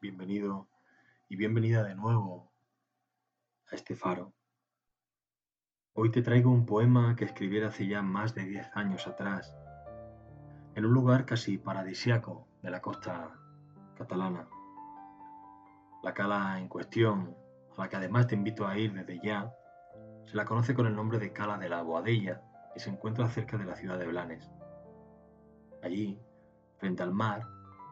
bienvenido y bienvenida de nuevo a este faro. Hoy te traigo un poema que escribiera hace ya más de 10 años atrás, en un lugar casi paradisiaco de la costa catalana. La cala en cuestión, a la que además te invito a ir desde ya, se la conoce con el nombre de Cala de la Boadella y se encuentra cerca de la ciudad de Blanes. Allí, frente al mar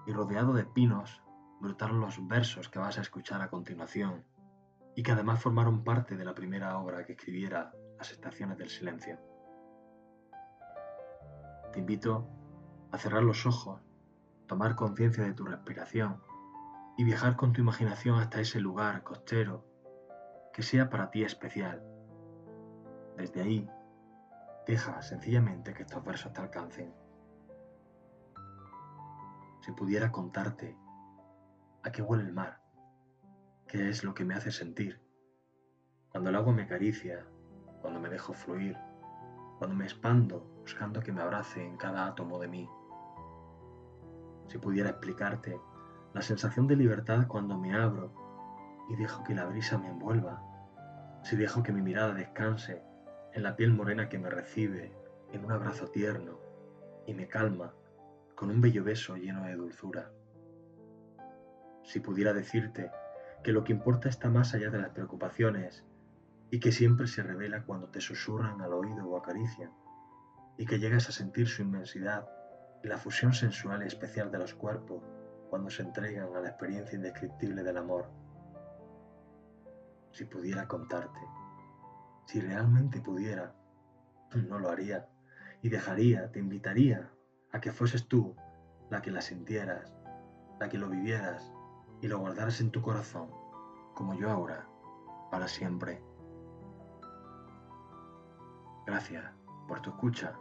y rodeado de pinos, brotaron los versos que vas a escuchar a continuación y que además formaron parte de la primera obra que escribiera Las Estaciones del Silencio. Te invito a cerrar los ojos, tomar conciencia de tu respiración y viajar con tu imaginación hasta ese lugar costero que sea para ti especial. Desde ahí, deja sencillamente que estos versos te alcancen. Si pudiera contarte a qué huele el mar, qué es lo que me hace sentir, cuando el agua me acaricia, cuando me dejo fluir, cuando me expando buscando que me abrace en cada átomo de mí. Si pudiera explicarte la sensación de libertad cuando me abro y dejo que la brisa me envuelva, si dejo que mi mirada descanse en la piel morena que me recibe en un abrazo tierno y me calma con un bello beso lleno de dulzura. Si pudiera decirte que lo que importa está más allá de las preocupaciones y que siempre se revela cuando te susurran al oído o acarician, y que llegas a sentir su inmensidad y la fusión sensual y especial de los cuerpos cuando se entregan a la experiencia indescriptible del amor. Si pudiera contarte, si realmente pudiera, no lo haría y dejaría, te invitaría a que fueses tú la que la sintieras, la que lo vivieras y lo guardaras en tu corazón, como yo ahora, para siempre. Gracias por tu escucha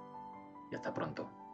y hasta pronto.